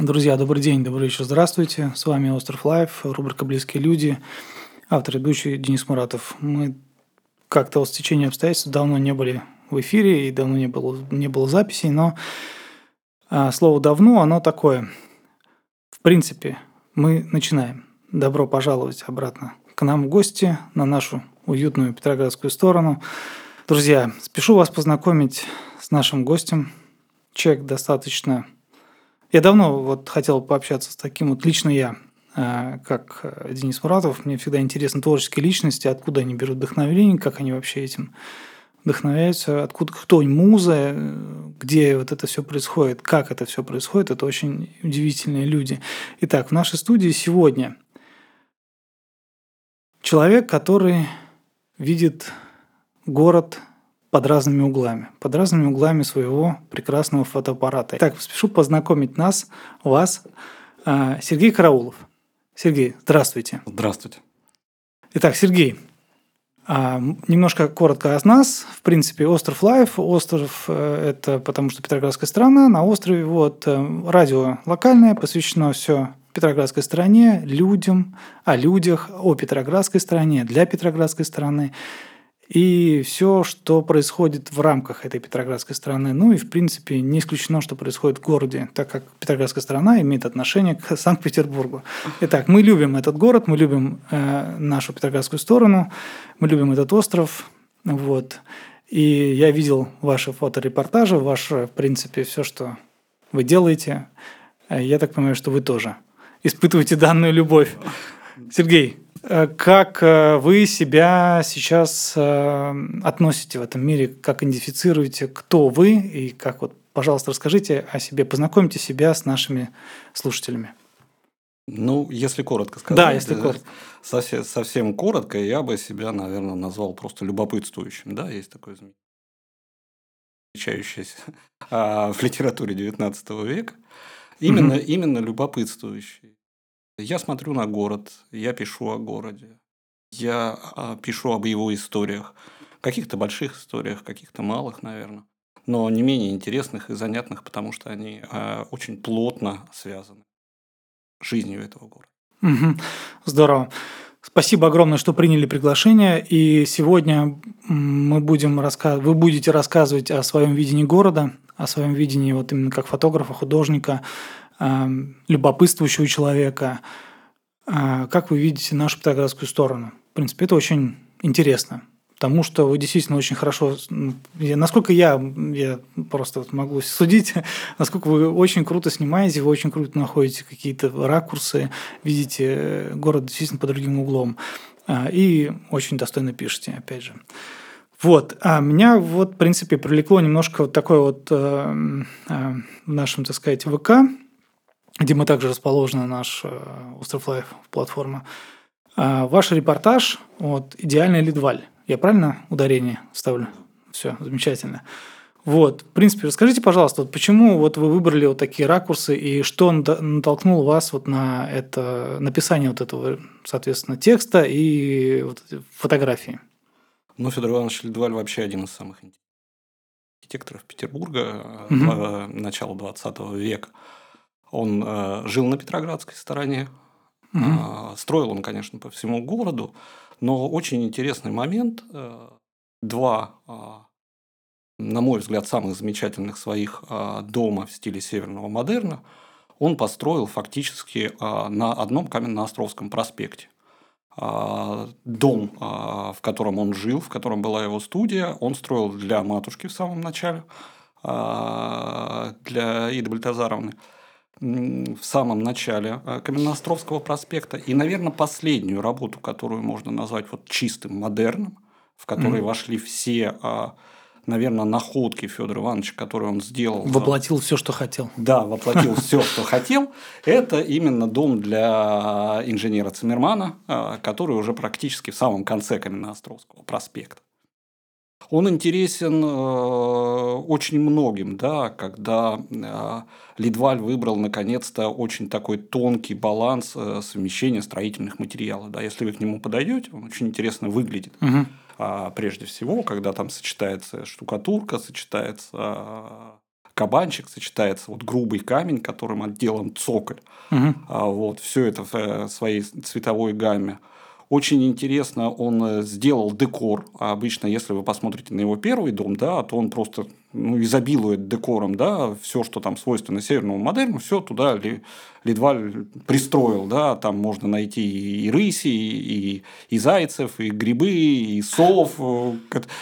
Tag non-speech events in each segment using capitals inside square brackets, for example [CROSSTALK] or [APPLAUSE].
Друзья, добрый день, добрый вечер, здравствуйте. С вами Остров Life, рубрика «Близкие люди», автор ведущий Денис Муратов. Мы как-то с течением обстоятельств давно не были в эфире и давно не было, не было записей, но а, слово «давно» оно такое. В принципе, мы начинаем. Добро пожаловать обратно к нам в гости на нашу уютную Петроградскую сторону. Друзья, спешу вас познакомить с нашим гостем. Человек достаточно я давно вот хотел пообщаться с таким вот лично я, э, как Денис Муратов. Мне всегда интересны творческие личности, откуда они берут вдохновение, как они вообще этим вдохновляются, откуда кто муза, где вот это все происходит, как это все происходит. Это очень удивительные люди. Итак, в нашей студии сегодня человек, который видит город под разными углами, под разными углами своего прекрасного фотоаппарата. Так, спешу познакомить нас, вас, а, Сергей Караулов. Сергей, здравствуйте. Здравствуйте. Итак, Сергей, а, немножко коротко о нас. В принципе, остров Life. Остров э, – это потому что Петроградская сторона. На острове вот э, радио локальное, посвящено все Петроградской стороне, людям, о людях, о Петроградской стране, для Петроградской страны и все, что происходит в рамках этой Петроградской страны. Ну и, в принципе, не исключено, что происходит в городе, так как Петроградская страна имеет отношение к [LAUGHS] Санкт-Петербургу. Итак, мы любим этот город, мы любим э, нашу Петроградскую сторону, мы любим этот остров. Вот. И я видел ваши фоторепортажи, ваше, в принципе, все, что вы делаете. Э, я так понимаю, что вы тоже испытываете данную любовь. Сергей, как э, вы себя сейчас э, относите в этом мире, как идентифицируете, кто вы и как вот, пожалуйста, расскажите о себе, познакомьте себя с нашими слушателями. Ну, если коротко сказать. Да, если коротко. Совсем, совсем коротко, я бы себя, наверное, назвал просто любопытствующим. Да, есть такое замечающееся [LAUGHS] а, в литературе XIX века. Именно, угу. именно любопытствующий. Я смотрю на город, я пишу о городе, я а, пишу об его историях, каких-то больших историях, каких-то малых, наверное, но не менее интересных и занятных, потому что они а, очень плотно связаны с жизнью этого города. Здорово. Спасибо огромное, что приняли приглашение. И сегодня мы будем рассказ... вы будете рассказывать о своем видении города, о своем видении вот именно как фотографа, художника, любопытствующего человека. А, как вы видите нашу петроградскую сторону? В принципе, это очень интересно. Потому что вы действительно очень хорошо, насколько я, я просто могу судить, [LAUGHS] насколько вы очень круто снимаете, вы очень круто находите какие-то ракурсы, видите э, город действительно под другим углом. И очень достойно пишете, опять же. Вот, а меня вот, в принципе, привлекло немножко вот такое вот э, э, в нашем, так сказать, ВК, где мы также расположены, наш э, Остров Life платформа. А ваш репортаж вот «Идеальный Лидваль». Я правильно ударение ставлю? Все, замечательно. Вот, в принципе, расскажите, пожалуйста, вот почему вот вы выбрали вот такие ракурсы и что натолкнуло вас вот на это написание вот этого, соответственно, текста и вот фотографии? Ну, Федор Иванович Лидваль вообще один из самых архитекторов Петербурга угу. начала 20 века. Он э, жил на Петроградской стороне. Угу. Э, строил он, конечно, по всему городу. Но очень интересный момент. Э, два, э, на мой взгляд, самых замечательных своих э, дома в стиле северного модерна он построил фактически э, на одном Каменноостровском проспекте дом, в котором он жил, в котором была его студия, он строил для матушки в самом начале, для Иды Бальтазаровны в самом начале э, Каменноостровского проспекта. И, наверное, последнюю работу, которую можно назвать вот чистым модерном, в который mm вошли все, а, наверное, находки Федора Ивановича, которые он сделал. Воплотил все, что хотел. Да, воплотил все, что хотел. Это именно дом для инженера Циммермана, а, который уже практически в самом конце Каменноостровского проспекта. Он интересен э, очень многим, да, когда э, Лидваль выбрал наконец-то очень такой тонкий баланс э, совмещения строительных материалов. Да. Если вы к нему подойдете, он очень интересно выглядит. Угу. А, прежде всего, когда там сочетается штукатурка, сочетается кабанчик, сочетается вот грубый камень, которым отделан цоколь. Угу. А, вот, все это в своей цветовой гамме. Очень интересно он э, сделал декор. А обычно, если вы посмотрите на его первый дом, да, то он просто ну, изобилует декором, да, все, что там свойственно северному модерну, все туда Лидваль пристроил, да, там можно найти и рыси, и, и зайцев, и грибы, и сов, э,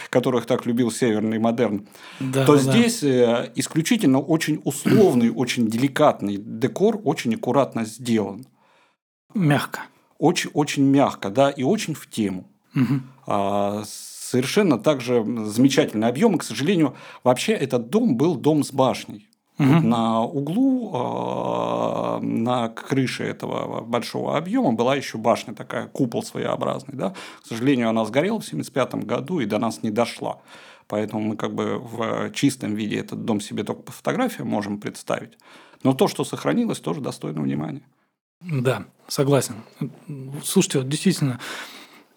которых так любил северный модерн. Да, то да. здесь э, исключительно очень условный, очень деликатный декор, очень аккуратно сделан. Мягко очень, очень мягко, да, и очень в тему. Угу. А, совершенно также замечательный объем. И, к сожалению, вообще этот дом был дом с башней. Угу. Вот на углу, э, на крыше этого большого объема была еще башня такая, купол своеобразный. Да? К сожалению, она сгорела в 1975 году и до нас не дошла. Поэтому мы как бы в чистом виде этот дом себе только по фотографиям можем представить. Но то, что сохранилось, тоже достойно внимания. Да, согласен. Слушайте, вот действительно,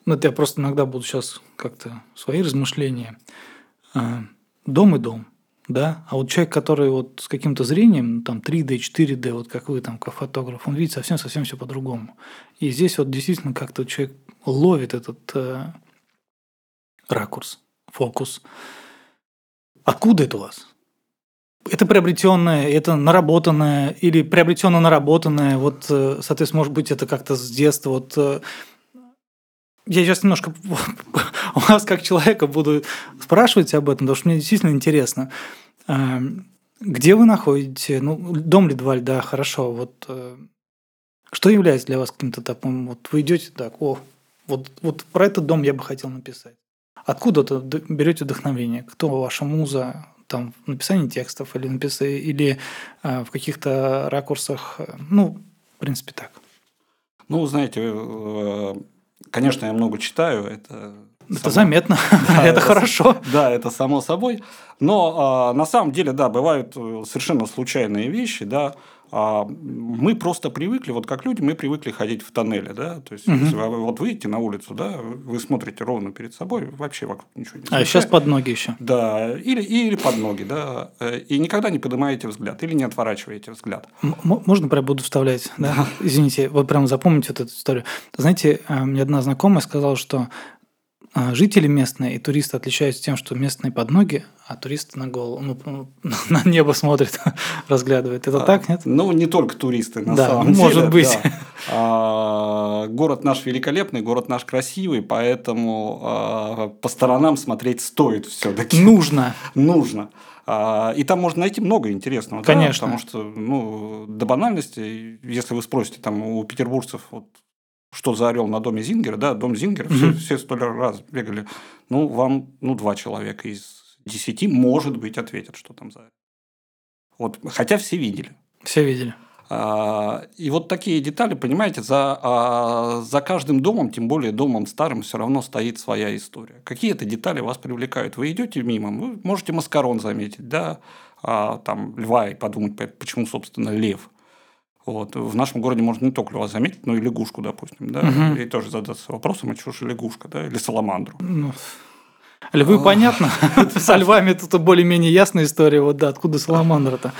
ну, я просто иногда буду сейчас как-то свои размышления. А, дом и дом, да, а вот человек, который вот с каким-то зрением, ну, там 3D, 4D, вот как вы там, как фотограф, он видит совсем-совсем все по-другому. И здесь вот действительно как-то человек ловит этот э, ракурс, фокус. Откуда это у вас? Это приобретенное, это наработанное или приобретенно наработанное. Вот, э, соответственно, может быть, это как-то с детства. Вот, э, я сейчас немножко [LAUGHS] у вас как человека буду спрашивать об этом, потому что мне действительно интересно. Э, где вы находите? Ну, дом Лидваль, да, хорошо. Вот что является для вас каким-то таким? Вот вы идете так, о, вот, вот про этот дом я бы хотел написать. Откуда берете вдохновение? Кто ваша муза? Там в написании текстов или, написать, или э, в каких-то ракурсах. Ну, в принципе, так. Ну, знаете, э, конечно, я много читаю, это это само... заметно, [LAUGHS] да, это, это хорошо. Да, это само собой. Но а, на самом деле, да, бывают э, совершенно случайные вещи, да. А мы просто привыкли, вот как люди, мы привыкли ходить в тоннеле, да, то есть, угу. если вы вот выйдете на улицу, да, вы смотрите ровно перед собой, вообще вокруг ничего не А сейчас под ноги еще. Да, или, или под ноги, да, э, и никогда не поднимаете взгляд, или не отворачиваете взгляд. М- можно прям буду вставлять, да? Извините, вот прям запомните вот эту историю. Знаете, э, мне одна знакомая сказала, что жители местные и туристы отличаются тем, что местные под ноги, а туристы на голову, ну, [LAUGHS] на небо смотрят, [LAUGHS] разглядывают. Это а, так, нет? Ну, не только туристы, на да, самом может деле. быть. Да. А, город наш великолепный, город наш красивый, поэтому а, по сторонам смотреть стоит все-таки. Нужно. [LAUGHS] Нужно. А, и там можно найти много интересного. Конечно. Да? Потому что, ну, до банальности, если вы спросите там у петербуржцев, вот что за орел на доме Зингера, да, дом Зингера, mm-hmm. все, все сто раз бегали. Ну, вам, ну, два человека из десяти, может быть, ответят, что там за орел. Вот, хотя все видели. Все видели. А, и вот такие детали, понимаете, за, а, за каждым домом, тем более домом старым, все равно стоит своя история. Какие-то детали вас привлекают. Вы идете мимо, вы можете маскарон заметить, да, а, там льва и подумать, почему, собственно, лев. Вот. В нашем городе можно не только льва заметить, но и лягушку, допустим, да, угу. и тоже задаться вопросом, а что же лягушка, да, или саламандру. Ну, львы, понятно, [LAUGHS] со львами тут более-менее ясная история, вот да, откуда саламандра-то.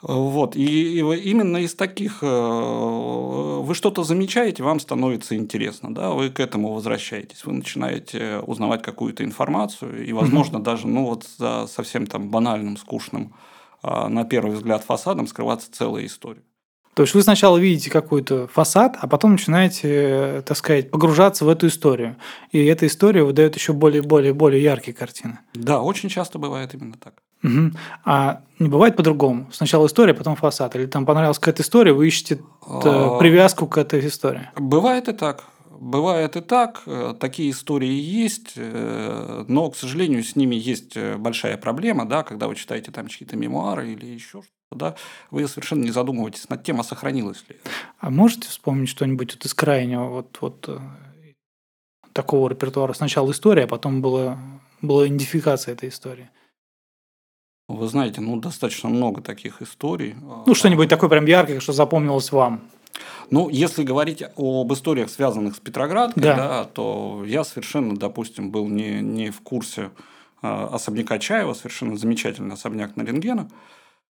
Вот, и, и именно из таких э, вы что-то замечаете, вам становится интересно, да, вы к этому возвращаетесь, вы начинаете узнавать какую-то информацию, и, возможно, угу. даже, ну, вот за совсем там банальным, скучным, а, на первый взгляд фасадом скрываться целая история. То есть вы сначала видите какой-то фасад, а потом начинаете, э, так сказать, погружаться в эту историю. И эта история выдает еще более, более, более яркие картины. Да, очень часто бывает именно так. Угу. А не бывает по-другому. Сначала история, потом фасад. Или там понравилась какая-то история, вы ищете а... привязку к этой истории. Бывает и так. Бывает и так, э, такие истории есть, э, но, к сожалению, с ними есть большая проблема, да, когда вы читаете там чьи-то мемуары или еще что-то да, вы совершенно не задумываетесь над тем, а сохранилось ли. А можете вспомнить что-нибудь вот из крайнего вот, вот э, такого репертуара? Сначала история, а потом была, была идентификация этой истории. Вы знаете, ну, достаточно много таких историй. Ну, что-нибудь такое прям яркое, что запомнилось вам. Ну, если говорить об историях, связанных с Петроградкой, да. Да, то я совершенно, допустим, был не, не в курсе особняка Чаева, совершенно замечательный особняк на рентгена.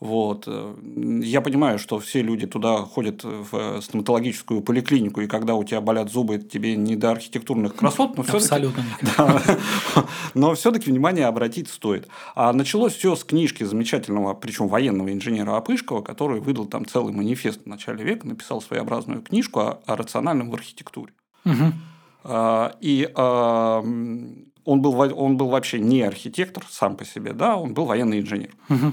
Вот. Э, я понимаю, что все люди туда ходят в стоматологическую поликлинику, и когда у тебя болят зубы, тебе не до архитектурных красот, но все-таки... Абсолютно [LAUGHS] да, Но все-таки внимание обратить стоит. А началось все с книжки замечательного, причем военного инженера Апышкова, который выдал там целый манифест в начале века, написал своеобразную книжку о, о рациональном в архитектуре. Угу. И а, он был, он был вообще не архитектор сам по себе, да, он был военный инженер. Угу.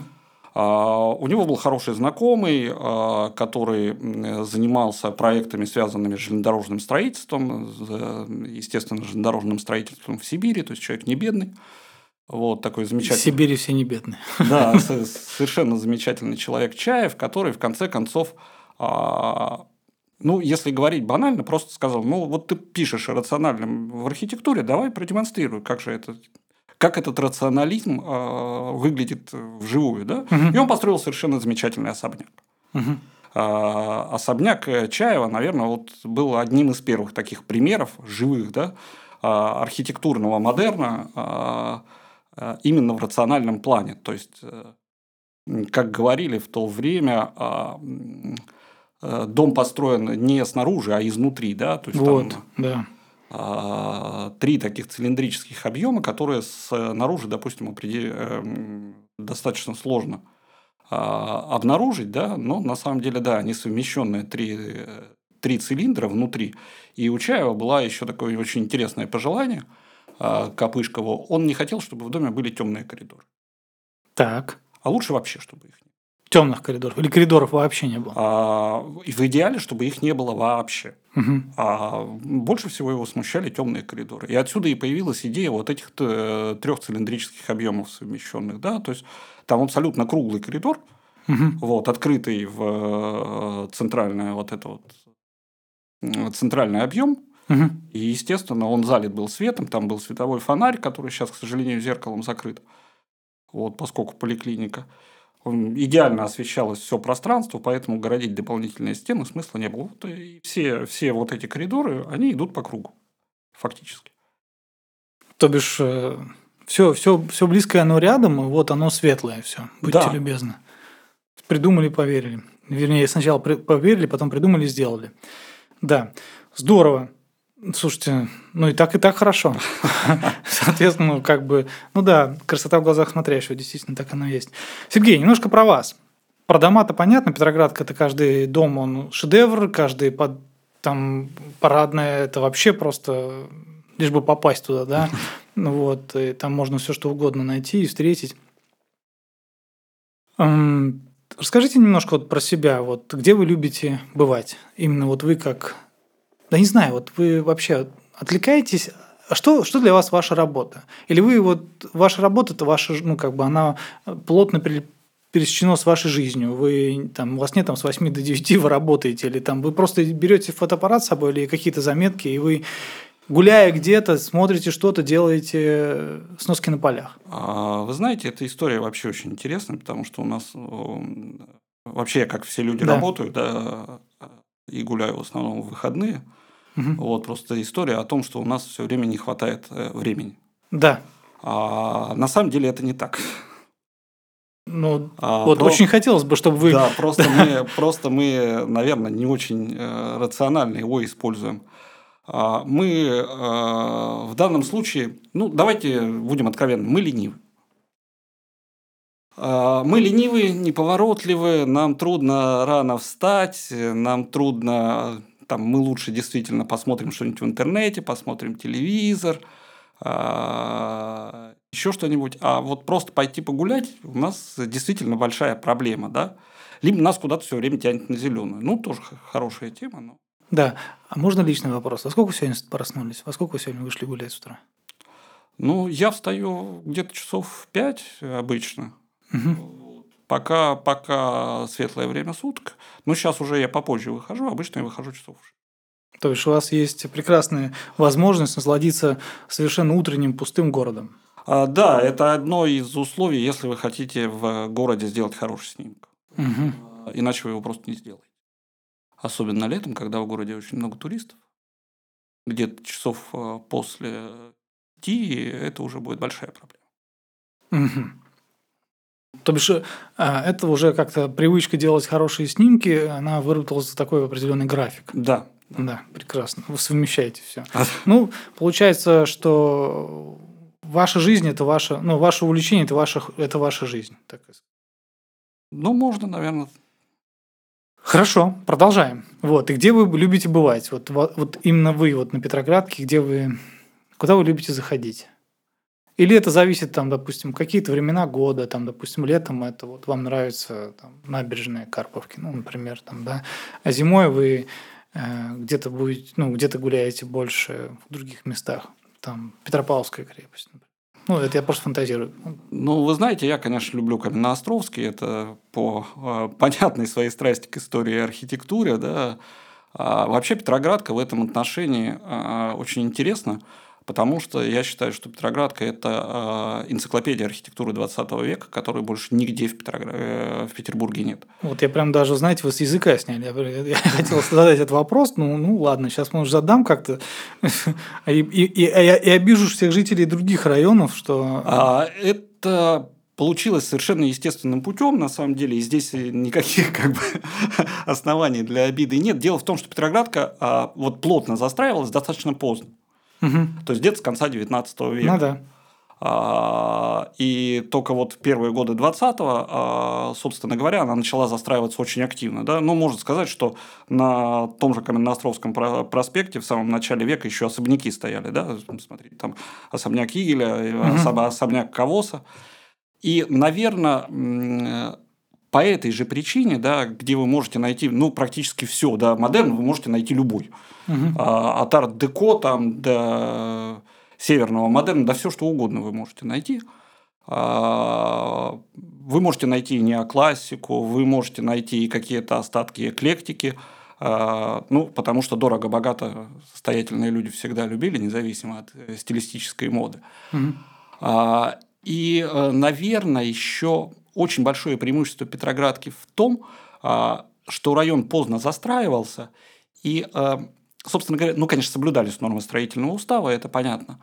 А, у него был хороший знакомый, а, который занимался проектами, связанными с железнодорожным строительством, естественно, железнодорожным строительством в Сибири, то есть человек не бедный. Вот такой замечательный. В Сибири все не бедные. Да, [LAUGHS] совершенно замечательный человек Чаев, который в конце концов, а, ну, если говорить банально, просто сказал, ну, вот ты пишешь рациональным в архитектуре, давай продемонстрируй, как же это как этот рационализм э, выглядит вживую. Да? Угу. И он построил совершенно замечательный особняк. Угу. Э, особняк Чаева, наверное, вот был одним из первых таких примеров живых да, э, архитектурного модерна э, именно в рациональном плане. То есть, э, как говорили в то время, э, дом построен не снаружи, а изнутри. Да? То есть, вот, там, да три таких цилиндрических объема, которые снаружи, допустим, эм, достаточно сложно а, обнаружить, да, но на самом деле, да, они совмещенные три, три цилиндра внутри. И у Чаева была еще такое очень интересное пожелание а, Копышкову. Он не хотел, чтобы в доме были темные коридоры. Так. А лучше вообще, чтобы их не темных коридоров или коридоров вообще не было? А, в идеале, чтобы их не было вообще. Угу. А больше всего его смущали темные коридоры. И отсюда и появилась идея вот этих э, трех цилиндрических объемов совмещенных. Да? То есть там абсолютно круглый коридор, угу. вот, открытый в э, центральное вот это вот центральный объем, Угу. И, естественно, он залит был светом, там был световой фонарь, который сейчас, к сожалению, зеркалом закрыт, вот, поскольку поликлиника идеально освещалось все пространство, поэтому городить дополнительные стены смысла не было. Вот и все, все вот эти коридоры, они идут по кругу, фактически. То бишь, все, все, все близкое оно рядом, и вот оно светлое все. Будьте да. любезны. Придумали, поверили. Вернее, сначала поверили, потом придумали, сделали. Да, здорово. Слушайте, ну и так, и так хорошо. [LAUGHS] Соответственно, как бы, ну да, красота в глазах смотрящего, действительно, так оно есть. Сергей, немножко про вас. Про дома-то понятно, Петроградка – это каждый дом, он шедевр, каждый под, там парадная – это вообще просто лишь бы попасть туда, да. [LAUGHS] Ну вот, и там можно все что угодно найти и встретить. Расскажите немножко вот про себя, вот где вы любите бывать? Именно вот вы как да не знаю, вот вы вообще отвлекаетесь а что, что для вас ваша работа? Или вы вот ваша работа это ваша, ну как бы она плотно пересечена с вашей жизнью. Вы там у вас нет там с 8 до 9 вы работаете или там вы просто берете фотоаппарат с собой или какие-то заметки и вы гуляя где-то смотрите что-то делаете сноски на полях. А, вы знаете, эта история вообще очень интересная, потому что у нас вообще как все люди да. работают, да, и гуляю в основном в выходные. Угу. Вот просто история о том, что у нас все время не хватает э, времени. Да. А на самом деле это не так. Ну, а, вот про... очень хотелось бы, чтобы вы... Да, просто мы, [LAUGHS] просто мы, наверное, не очень э, рационально его используем. А, мы э, в данном случае, ну, давайте будем откровенны, мы ленивы. А, мы ленивые, неповоротливые, нам трудно рано встать, нам трудно, там, мы лучше действительно посмотрим что-нибудь в интернете, посмотрим телевизор, а, еще что-нибудь. А вот просто пойти погулять у нас действительно большая проблема, да? Либо нас куда-то все время тянет на зеленую. Ну, тоже хорошая тема, но... Да. А можно личный вопрос? Во сколько вы сегодня проснулись? Во сколько вы сегодня вышли гулять с утра? Ну, я встаю где-то часов в пять обычно. Угу. Пока, пока светлое время суток. Но сейчас уже я попозже выхожу, обычно я выхожу часов то есть у вас есть прекрасная возможность насладиться совершенно утренним пустым городом. А, да, это одно из условий, если вы хотите в городе сделать хороший снимок. Угу. Иначе вы его просто не сделаете. Особенно летом, когда в городе очень много туристов. Где-то часов а, после пяти это уже будет большая проблема. Угу. То бишь, а, это уже как-то привычка делать хорошие снимки, она выработалась за такой определенный график. Да. Да, прекрасно. Вы совмещаете все. Ну, получается, что ваша жизнь это ваша, ну, ваше увлечение это ваша, это ваша жизнь. Так. Ну, можно, наверное. Хорошо, продолжаем. Вот, и где вы любите бывать? Вот, вот именно вы вот на Петроградке, где вы, куда вы любите заходить? Или это зависит, там, допустим, какие-то времена года, там, допустим, летом это вот вам нравится там, набережная Карповки, ну, например, там, да, а зимой вы э, где-то будете, ну, где-то гуляете больше в других местах, там, Петропавловская крепость, например. Ну, это я просто фантазирую. Ну, вы знаете, я, конечно, люблю Каменноостровский. Это по э, понятной своей страсти к истории и архитектуре. Да. А вообще Петроградка в этом отношении э, очень интересна потому что я считаю, что Петроградка – это э, энциклопедия архитектуры 20 века, которой больше нигде в, Петроград... Э, в Петербурге нет. Вот я прям даже, знаете, вы с языка сняли. Я, я хотел задать этот вопрос, ну, ну ладно, сейчас, может, задам как-то [LAUGHS] и, и, и, и обижу всех жителей других районов, что… А, это получилось совершенно естественным путем, на самом деле, и здесь никаких [LAUGHS] как бы, оснований для обиды нет. Дело в том, что Петроградка а, вот плотно застраивалась достаточно поздно. Угу. То есть где-то с конца 19 века. Ну да. А, и только вот в первые годы 20-го, а, собственно говоря, она начала застраиваться очень активно. Да? Ну, можно сказать, что на том же Каменноостровском проспекте в самом начале века еще особняки стояли. Да? Смотрите, там особняк Игеля, угу. особняк Кавоса. И, наверное, по этой же причине, да, где вы можете найти, ну, практически все, да, модерн вы можете найти любой. Угу. А, от арт-деко там до северного модерна, да все что угодно вы можете найти. А, вы можете найти неоклассику, вы можете найти какие-то остатки эклектики, а, ну, потому что дорого-богато состоятельные люди всегда любили, независимо от э, стилистической моды. Угу. И, э, наверное, еще очень большое преимущество Петроградки в том, а, что район поздно застраивался, и, а, собственно говоря, ну, конечно, соблюдались нормы строительного устава, это понятно,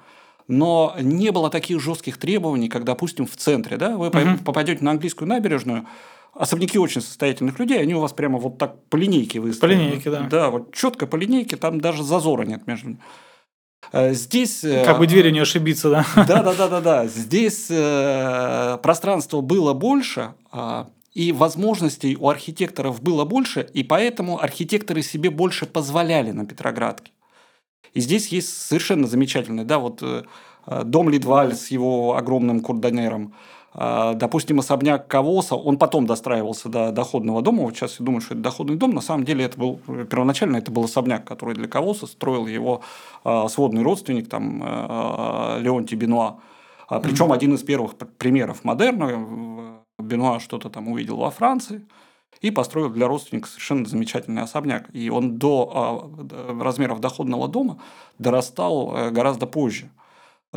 но не было таких жестких требований, как, допустим, в центре. Да? Вы угу. попадете на английскую набережную, особняки очень состоятельных людей, они у вас прямо вот так по линейке выстроены. По линейке, да. Да, вот четко по линейке, там даже зазора нет между ними. Э, здесь... Э, как бы дверью не ошибиться, да? Да, да, да, да, да. Здесь э, пространства было больше, а, и возможностей у архитекторов было больше, и поэтому архитекторы себе больше позволяли на Петроградке. И здесь есть совершенно замечательный, да, вот дом Лидваль с его огромным а, допустим, особняк Кавоса, он потом достраивался до доходного дома. Вот сейчас я думаю, что это доходный дом. На самом деле это был первоначально это был особняк, который для Кавоса строил его а, сводный родственник, там, а, Леонтий Бенуа. Причем mm-hmm. один из первых примеров модерна. Бенуа что-то там увидел во Франции и построил для родственника совершенно замечательный особняк. И он до размеров доходного дома дорастал э, гораздо позже.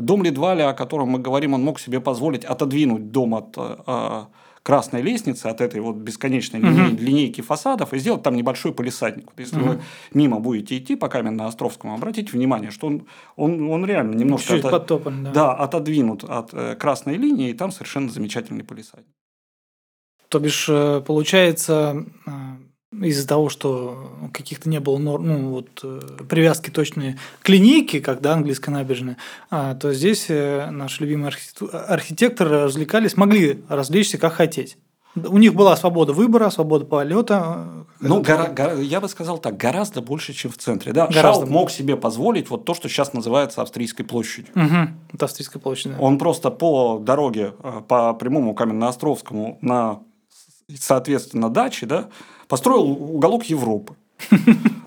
Дом Лидваля, о котором мы говорим, он мог себе позволить отодвинуть дом от э, красной лестницы, от этой вот бесконечной угу. линей, линейки фасадов и сделать там небольшой полисадник. Если угу. вы мимо будете идти по Каменно-Островскому, обратите внимание, что он, он, он реально немножко Чуть подтопан, да. Да, отодвинут от э, красной линии, и там совершенно замечательный полисадник. То бишь, э, получается, э, из-за того, что каких-то не было норм, ну, вот, э, привязки точные к линейке, как да, английская набережная, то здесь э, наши любимые архитекторы развлекались, могли развлечься как хотеть. У них была свобода выбора, свобода полета. Э, ну, гора, гора, я бы сказал так, гораздо больше, чем в центре. Да? Гораздо Шаук мог себе позволить вот то, что сейчас называется Австрийской площадью. Угу, это Австрийская площадь, да. Он просто по дороге, по прямому Каменно-Островскому на, соответственно, даче, да, построил уголок Европы. [LAUGHS]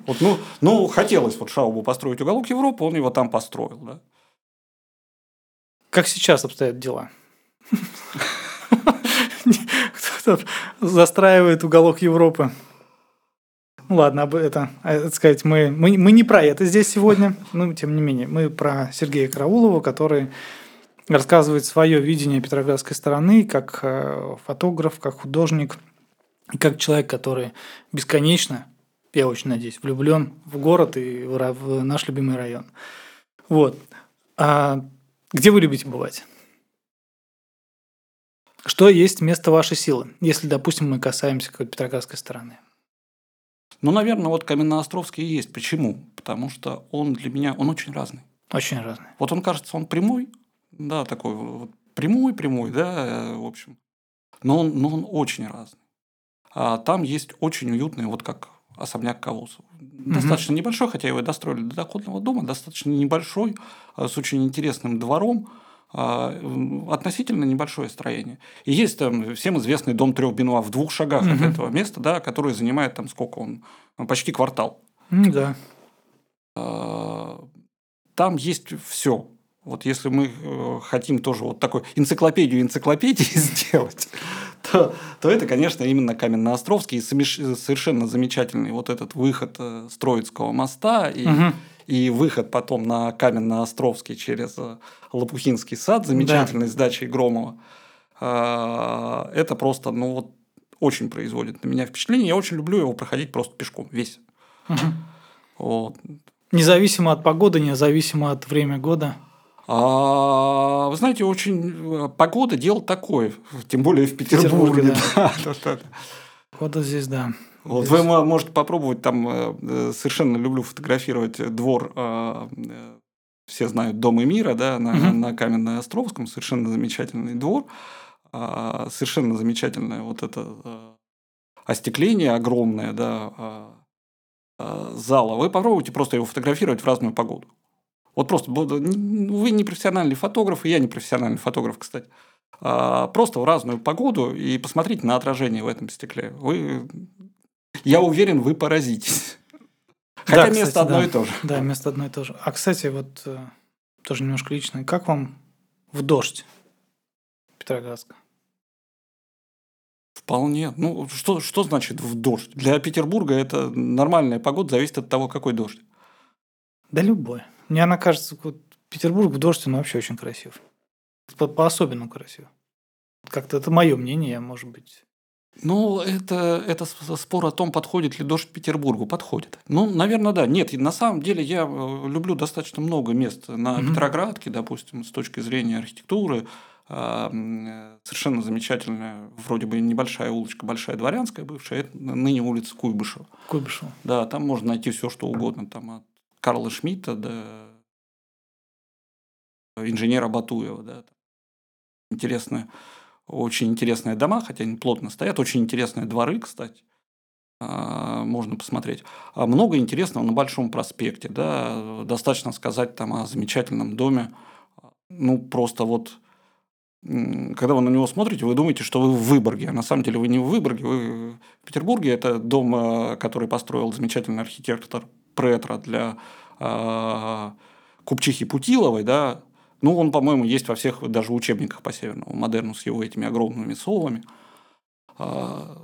Вот, ну, ну, хотелось вот Шаубу построить уголок Европы, он его там построил. Да? Как сейчас обстоят дела? [LAUGHS] Кто-то застраивает уголок Европы. Ну ладно, это, это сказать, мы, мы, мы не про это здесь сегодня, но тем не менее, мы про Сергея Караулова, который рассказывает свое видение Петроградской стороны как э, фотограф, как художник – и как человек, который бесконечно, я очень надеюсь, влюблен в город и в наш любимый район. Вот. А где вы любите бывать? Что есть место вашей силы, если, допустим, мы касаемся какой-то Петроградской стороны? Ну, наверное, вот Каменноостровский и есть. Почему? Потому что он для меня, он очень разный. Очень разный. Вот он кажется, он прямой, да, такой вот прямой-прямой, да, в общем. Но он, но он очень разный. А там есть очень уютный, вот как особняк Кавусов. Достаточно небольшой, хотя его и достроили до доходного дома, достаточно небольшой, а, с очень интересным двором, а, относительно небольшое строение. И есть там всем известный дом трех Бенуа в двух шагах угу. от этого места, да, который занимает там сколько он, почти квартал. Да. Там есть все. Вот если мы э, хотим тоже вот такой энциклопедию энциклопедии [LAUGHS] сделать, то, то это, конечно, именно Каменноостровский и совершенно замечательный вот этот выход э, с Троицкого моста и, угу. и выход потом на Каменноостровский через э, Лопухинский сад, замечательный да. с дачей Громова. А, это просто, ну вот, очень производит на меня впечатление. Я очень люблю его проходить просто пешком, весь. Угу. Вот. Независимо от погоды, независимо от времени года. А, вы знаете, очень э, погода дело такое, тем более в Петербурге. Петербурге да. да, [LAUGHS] Погода здесь, да. Вот здесь... вы можете попробовать там э, э, совершенно люблю фотографировать двор. Все знают Дом и мира, да, на, угу. на Каменно-Островском, совершенно замечательный двор, а, совершенно замечательное вот это остекление огромное, да, зала. Вы попробуйте просто его фотографировать в разную погоду. Вот просто вы не профессиональный фотограф, и я не профессиональный фотограф, кстати. А, просто в разную погоду и посмотрите на отражение в этом стекле. Вы, я уверен, вы поразитесь. Хотя да, место кстати, одно да. и то же. Да, место одно и то же. А, кстати, вот э, тоже немножко личное. Как вам в дождь Петроградска? Вполне. Ну, что, что значит в дождь? Для Петербурга это нормальная погода, зависит от того, какой дождь. Да любой. Мне она кажется, вот Петербург в дождь, он вообще очень красив. По-особенному красив. Как-то это мое мнение, может быть. Ну, это, это спор о том, подходит ли дождь Петербургу. Подходит. Ну, наверное, да. Нет, на самом деле я э, люблю достаточно много мест на mm-hmm. Петроградке, допустим, с точки зрения архитектуры. А, совершенно замечательная, вроде бы небольшая улочка, большая дворянская бывшая, это ныне улица Куйбышева. Куйбышева. Да, там можно найти все, что угодно. Там от Карла Шмидта до инженера Батуева. Да. Интересные, очень интересные дома, хотя они плотно стоят, очень интересные дворы, кстати а, можно посмотреть. А много интересного на Большом проспекте. Да? Достаточно сказать там о замечательном доме. Ну, просто вот когда вы на него смотрите, вы думаете, что вы в Выборге. А на самом деле вы не в Выборге, вы в Петербурге. Это дом, э, который построил замечательный архитектор Претра для э, Купчихи Путиловой, да, ну, он, по-моему, есть во всех даже учебниках по северному модерну с его этими огромными совами. А,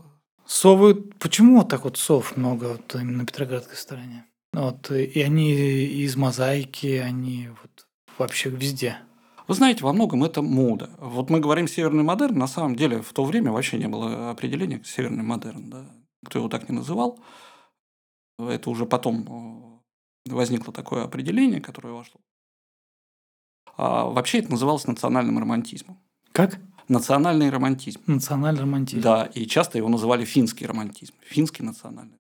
Совы, почему так вот сов много вот именно на Петроградской стороне? Вот, и они из мозаики, они вот вообще везде. Вы знаете, во многом это мода. Вот мы говорим северный модерн, на самом деле в то время вообще не было определения северный модерн. Да? Кто его так не называл. Это уже потом э, возникло такое определение, которое вошло. А вообще это называлось национальным романтизмом. Как? Национальный романтизм. Национальный романтизм. Да, и часто его называли финский романтизм. Финский национальный.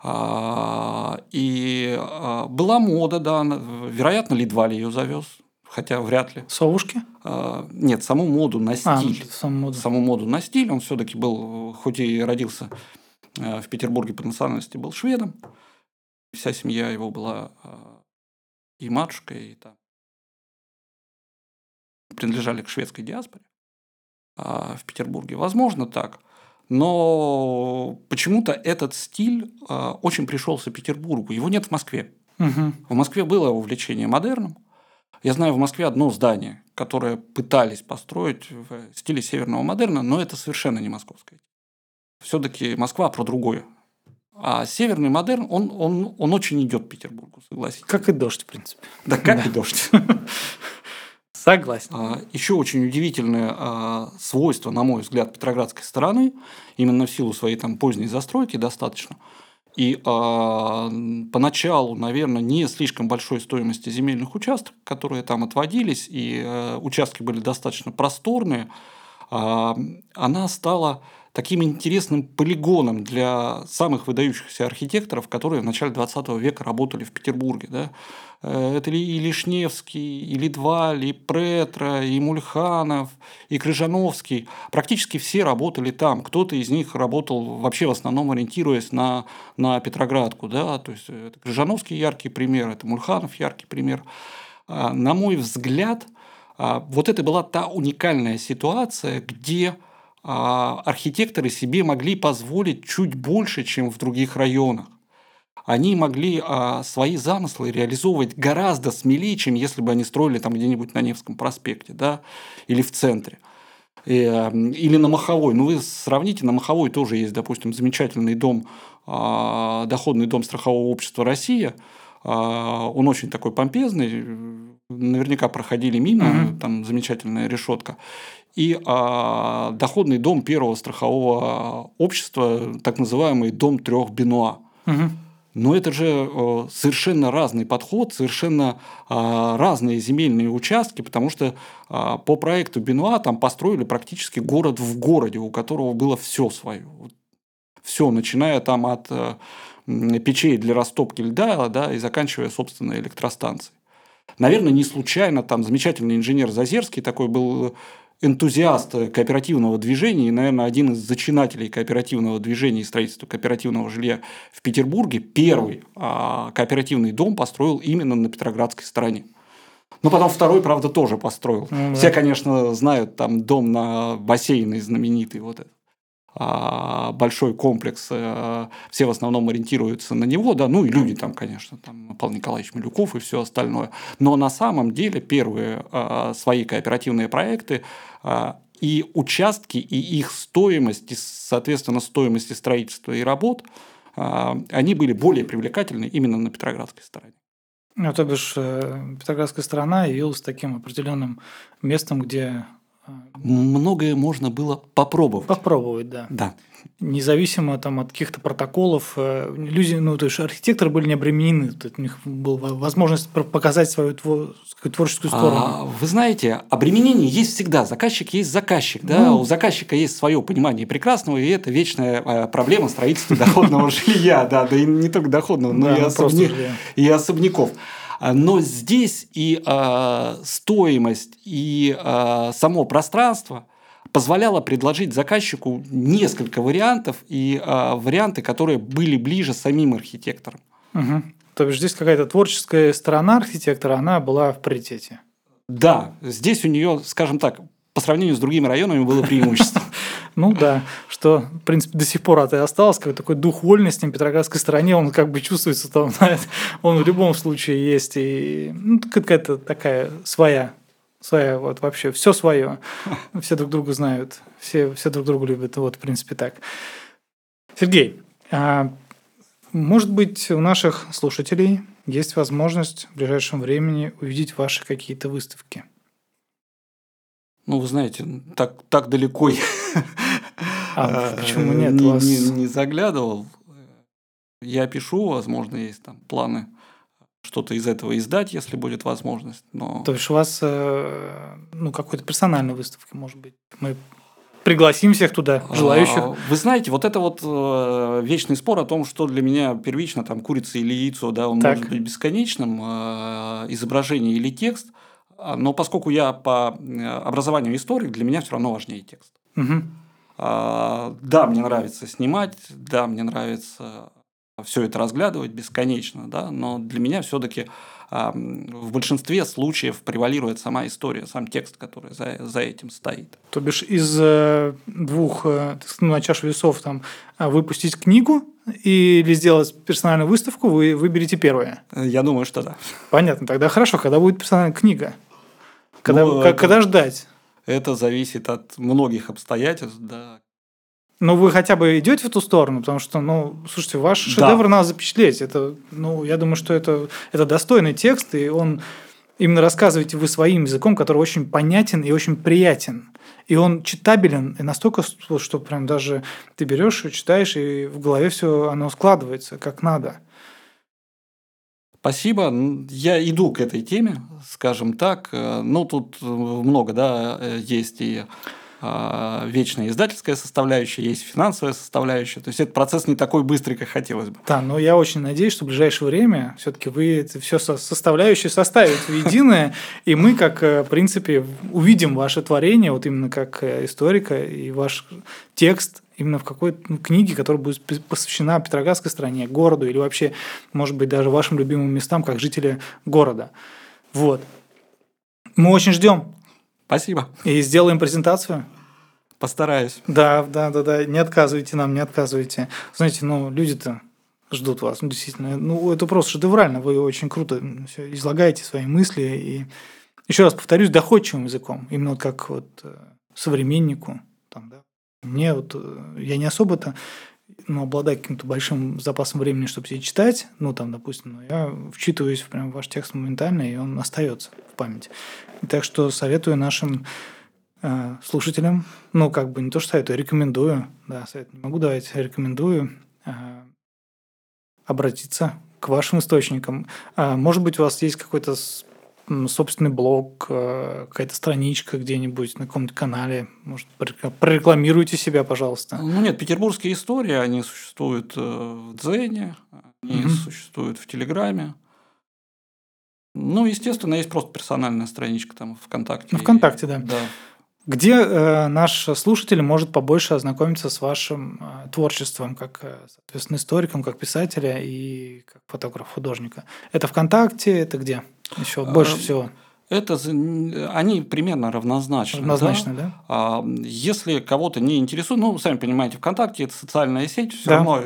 А, и а, была мода, да, вероятно, Лидвали ее завез, хотя вряд ли. Совушки? А, нет, саму моду на а, стиль. А, саму моду. Саму моду на стиль. Он все-таки был, хоть и родился Э, в Петербурге по национальности был шведом. Вся семья его была э, и матушка, и там принадлежали к шведской диаспоре а в Петербурге. Возможно так. Но почему-то этот стиль э, очень пришелся Петербургу. Его нет в Москве. Угу. В Москве было увлечение модерном. Я знаю в Москве одно здание, которое пытались построить в стиле северного модерна, но это совершенно не московское все-таки Москва про другое. А северный модерн, он, он, он очень идет Петербургу, согласитесь. Как и дождь, в принципе. Да, как да. и дождь. [LAUGHS] Согласен. А, еще очень удивительное а, свойство, на мой взгляд, Петроградской стороны, именно в силу своей там поздней застройки достаточно, и а, поначалу, наверное, не слишком большой стоимости земельных участков, которые там отводились, и а, участки были достаточно просторные, а, она стала таким интересным полигоном для самых выдающихся архитекторов, которые в начале 20 века работали в Петербурге. Да? Э, это и Лишневский, и Лидваль, и Претра, и Мульханов, и Крыжановский. Практически все работали там. Кто-то из них работал вообще в основном ориентируясь на, на Петроградку. Да? То есть, это Крыжановский яркий пример, это Мульханов яркий пример. А, на мой взгляд, а, вот это была та уникальная ситуация, где архитекторы себе могли позволить чуть больше, чем в других районах. Они могли а, свои замыслы реализовывать гораздо смелее, чем если бы они строили там где-нибудь на Невском проспекте да, или в центре. Э, или на Маховой. Ну, вы сравните, на Маховой тоже есть, допустим, замечательный дом, а, доходный дом страхового общества «Россия», он очень такой помпезный, наверняка проходили мимо, mm-hmm. там замечательная решетка и а, доходный дом первого страхового общества, так называемый дом трех Бенуа. Угу. Но это же э, совершенно разный подход, совершенно э, разные земельные участки, потому что э, по проекту Бенуа там построили практически город в городе, у которого было все свое. Все, начиная там от э, печей для растопки льда да, и заканчивая, собственно, электростанцией. Наверное, не случайно там замечательный инженер Зазерский такой был энтузиаст кооперативного движения и, наверное, один из зачинателей кооперативного движения и строительства кооперативного жилья в Петербурге, первый а, кооперативный дом построил именно на Петроградской стороне. Ну, потом второй, правда, тоже построил. Да. Все, конечно, знают там дом на бассейне знаменитый вот этот. А, большой комплекс, э, все в основном ориентируются на него, да, ну и люди там, конечно, там Павел Николаевич Малюков и все остальное. Но на самом деле первые а, свои кооперативные проекты а, и участки, и их стоимость, и, соответственно, стоимости строительства и работ, они были более привлекательны именно на Петроградской стороне. Ну, то бишь, э, Петроградская сторона явилась таким определенным местом, где Многое можно было попробовать. Попробовать, да. Да. Независимо там, от каких-то протоколов. Э, люди, ну, то есть архитекторы были не обременены. У них была возможность показать свою творческую сторону. А, вы знаете, обременение есть всегда. Заказчик есть заказчик. Да? Ну, У заказчика есть свое понимание прекрасного, и это вечная э, проблема строительства [LAUGHS] доходного жилья. Да, да и не только доходного, но и особняков. А, но здесь и э, стоимость, и э, само пространство позволяло предложить заказчику несколько вариантов и э, варианты, которые были ближе самим архитекторам. Угу. То есть здесь какая-то творческая сторона архитектора, она была в приоритете. Да, здесь у нее, скажем так, по сравнению с другими районами было преимущество. [LAUGHS] Ну да, что, в принципе, до сих пор это и осталось, как такой дух вольности на Петроградской стороне, он как бы чувствуется там, [LAUGHS] он в любом случае есть, и ну, какая-то такая своя, своя, вот вообще, все свое, [LAUGHS] все друг друга знают, все, все друг друга любят, вот, в принципе, так. Сергей, а может быть, у наших слушателей есть возможность в ближайшем времени увидеть ваши какие-то выставки? Ну, вы знаете, так, так далеко а, э, почему нет? Не, вас... не, не заглядывал. Я пишу, возможно, есть там планы что-то из этого издать, если будет возможность. Но... То есть у вас э, ну, какой-то персональной выставки, может быть. Мы пригласим всех туда, а, желающих. Вы знаете, вот это вот э, вечный спор о том, что для меня первично, там, курица или яйцо, да, он так. может быть бесконечным, э, изображение или текст, а, но поскольку я по образованию историк, для меня все равно важнее текст. Угу. А, да, мне нравится снимать, да, мне нравится все это разглядывать бесконечно, да, но для меня все-таки а, в большинстве случаев превалирует сама история, сам текст, который за, за этим стоит. То бишь из э, двух э, ну, на чашу весов там а, выпустить книгу или сделать персональную выставку, вы выберете первое? Я думаю, что да. Понятно, тогда хорошо, когда будет персональная книга? Когда, ну, как, когда ждать? Это зависит от многих обстоятельств, да. Ну, вы хотя бы идете в эту сторону, потому что, ну, слушайте, ваш шедевр да. надо запечатлеть. Это, ну, я думаю, что это, это достойный текст, и он именно рассказываете вы своим языком, который очень понятен и очень приятен. И он читабелен и настолько, что прям даже ты берешь, читаешь, и в голове все оно складывается как надо. Спасибо. Я иду к этой теме, скажем так. Э, ну, тут много, да, э, есть и а, вечная издательская составляющая, есть финансовая составляющая. То есть этот процесс не такой быстрый, как хотелось бы. Да, но я очень надеюсь, что в ближайшее время все-таки вы все составляющие составите в единое, и мы, как, э, в принципе, увидим ваше творение, вот именно как э, историка, и ваш текст именно в какой-то ну, книге, которая будет посвящена Петроградской стране, городу, или вообще, может быть, даже вашим любимым местам, как жители города. Вот. Мы очень ждем. Спасибо. И сделаем презентацию. Постараюсь. Да, да, да, да. Не отказывайте нам, не отказывайте. Знаете, ну, люди-то ждут вас. Ну, действительно, ну, это просто шедеврально. Вы очень круто излагаете свои мысли. И еще раз повторюсь, доходчивым языком. Именно вот как вот э, современнику. Там, да. Мне вот, э, я не особо-то ну, обладаю каким-то большим запасом времени, чтобы себе читать, ну, там, допустим, но я вчитываюсь в прям ваш текст моментально, и он остается в памяти. Так что советую нашим э, слушателям, ну, как бы не то, что советую, рекомендую, да, совет не могу давать, рекомендую э, обратиться к вашим источникам. А, может быть, у вас есть какой-то собственный блог, э, какая-то страничка где-нибудь на каком-то канале. Может, прорекламируйте себя, пожалуйста. Ну нет, петербургские истории, они существуют э, в Дзене, они угу. существуют в Телеграме. Ну, естественно, есть просто персональная страничка там ВКонтакте. Ну, ВКонтакте, да. Да. Где э, наш слушатель может побольше ознакомиться с вашим э, творчеством, как, э, соответственно, историком, как писателя и как фотограф-художника? Это ВКонтакте, это где? Еще больше всего. Это они примерно равнозначны. Равнозначны, да? да? А, если кого-то не интересует, ну, сами понимаете, ВКонтакте это социальная сеть, все да. равно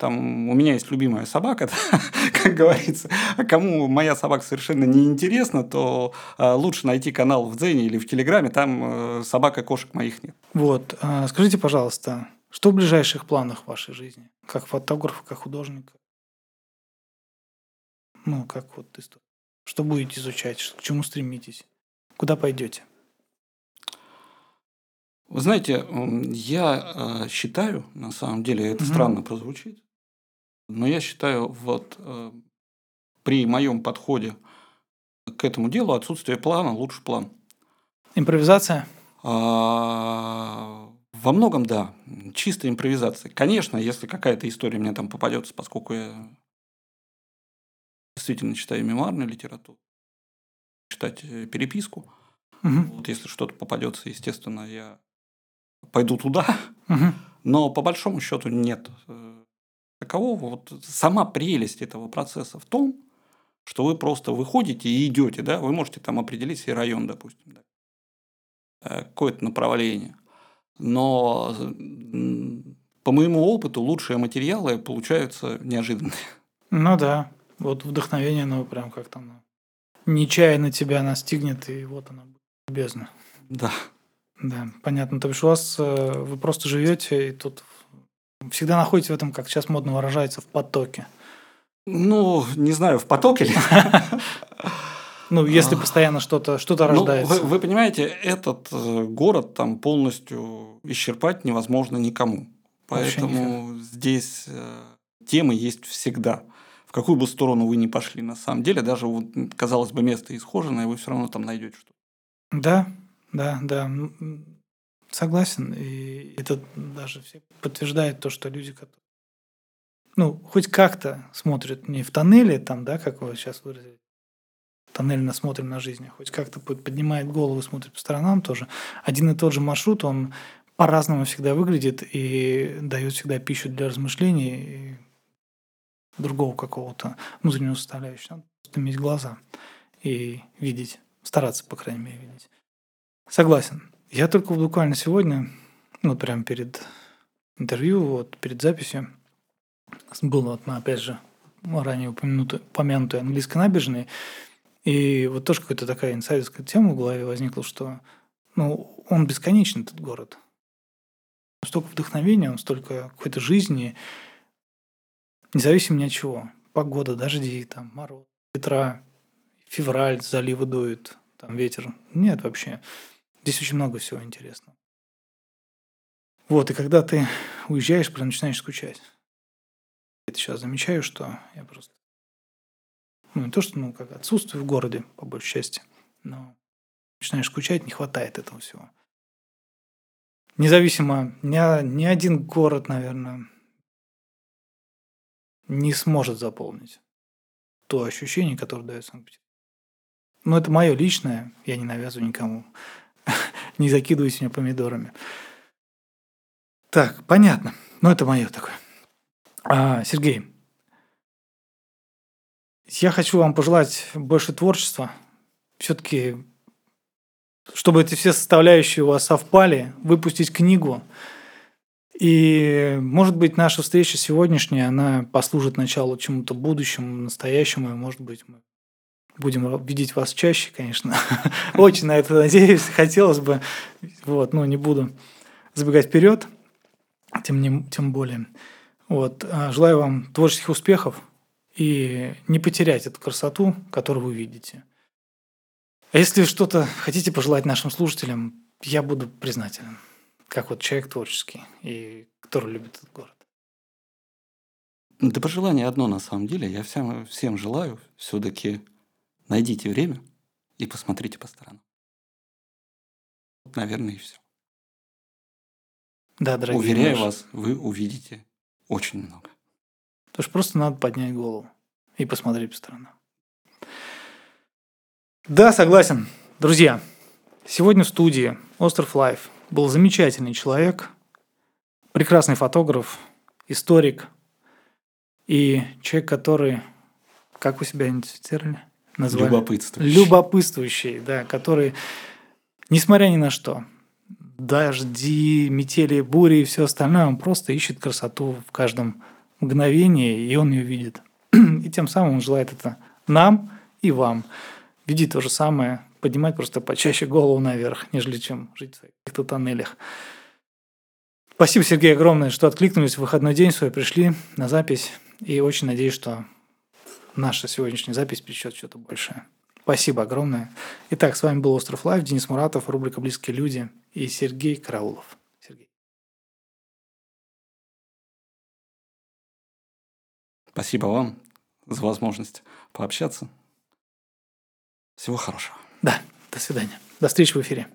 там у меня есть любимая собака, [LAUGHS] как говорится. А кому моя собака совершенно не интересна, то а, лучше найти канал в Дзене или в Телеграме, там э, собака кошек моих нет. Вот, а, скажите, пожалуйста, что в ближайших планах в вашей жизни, как фотографа, как художника? Ну, как вот история. Что будете изучать? К чему стремитесь? Куда пойдете? Вы знаете, я э, считаю, на самом деле, это угу. странно прозвучит, но я считаю, вот э, при моем подходе к этому делу отсутствие плана лучше план. Импровизация? А, во многом да, чистая импровизация. Конечно, если какая-то история мне там попадется, поскольку я действительно читаю мемуарную литературу, читать э, переписку. Угу. Вот если что-то попадется, естественно, я пойду туда. Угу. Но по большому счету нет э, такового. Вот сама прелесть этого процесса в том, что вы просто выходите и идете, да, вы можете там определить себе район, допустим, да, э, какое-то направление. Но по моему опыту лучшие материалы получаются неожиданные. Ну да. Вот вдохновение, оно прям как там нечаянно тебя настигнет, и вот оно бездна. Да. Да, понятно. То есть у вас э, вы просто живете и тут всегда находитесь в этом, как сейчас модно выражается, в потоке. Ну, не знаю, в потоке ли. [LAUGHS] Ну, если постоянно что-то что ну, рождается. Вы, вы понимаете, этот э, город там полностью исчерпать невозможно никому. Поэтому здесь э, темы есть всегда в какую бы сторону вы ни пошли, на самом деле, даже, казалось бы, место исхоженное, вы все равно там найдете что-то. Да, да, да. Согласен. И это даже все подтверждает то, что люди, которые ну, хоть как-то смотрят не в тоннеле, там, да, как вы сейчас выразили, тоннельно смотрим на жизнь, а хоть как-то поднимает голову, смотрит по сторонам тоже. Один и тот же маршрут, он по-разному всегда выглядит и дает всегда пищу для размышлений другого какого-то внутреннего составляющего. Надо иметь глаза и видеть, стараться, по крайней мере, видеть. Согласен. Я только буквально сегодня, ну, прямо перед интервью, вот, перед записью, был вот на, опять же, ранее упомянутой, упомянутой английской набережной, и вот тоже какая-то такая инсайдерская тема в голове возникла, что ну, он бесконечен, этот город. Столько вдохновения, он столько какой-то жизни, Независимо ни от чего. Погода, дожди, там, мороз, ветра, февраль, заливы дуют, там ветер. Нет вообще. Здесь очень много всего интересного. Вот, и когда ты уезжаешь, прям начинаешь скучать. Я сейчас замечаю, что я просто... Ну, не то, что, ну, как отсутствую в городе, по большей части, но начинаешь скучать, не хватает этого всего. независимо, ни, ни один город, наверное, не сможет заполнить то ощущение, которое дает Санкт-Петербург. Но это мое личное, я не навязываю никому. [LAUGHS] не закидывайте меня помидорами. Так, понятно. Ну, это мое такое. А, Сергей, я хочу вам пожелать больше творчества. Все-таки, чтобы эти все составляющие у вас совпали, выпустить книгу. И, может быть, наша встреча сегодняшняя, она послужит началу чему-то будущему, настоящему, и, может быть, мы будем видеть вас чаще, конечно. [LAUGHS] Очень на это надеюсь. Хотелось бы, вот, но не буду забегать вперед, тем, не, тем более. Вот, а, желаю вам творческих успехов, и не потерять эту красоту, которую вы видите. А если что-то хотите пожелать нашим слушателям, я буду признателен, как вот человек творческий и который любит этот город. Да пожелание одно на самом деле. Я всем, всем желаю все-таки найдите время и посмотрите по сторонам. Наверное, и все. Да, дорогие Уверяю наши. вас, вы увидите очень много. Потому что просто надо поднять голову и посмотреть по сторонам. Да, согласен. Друзья, сегодня в студии Остров Life был замечательный человек, прекрасный фотограф, историк и человек, который, как вы себя идентифицировали? Назвали? Любопытствующий. Любопытствующий, да, который, несмотря ни на что, дожди, метели, бури и все остальное, он просто ищет красоту в каждом мгновение, и он ее видит. [CLEARS THROAT] И тем самым он желает это нам и вам. Видеть то же самое, поднимать просто почаще голову наверх, нежели чем жить в каких-то тоннелях. Спасибо, Сергей, огромное, что откликнулись в выходной день свой, пришли на запись. И очень надеюсь, что наша сегодняшняя запись причет что-то большее. Спасибо огромное. Итак, с вами был Остров Лайв, Денис Муратов, рубрика «Близкие люди» и Сергей Караулов. Спасибо вам за возможность пообщаться. Всего хорошего. Да, до свидания. До встречи в эфире.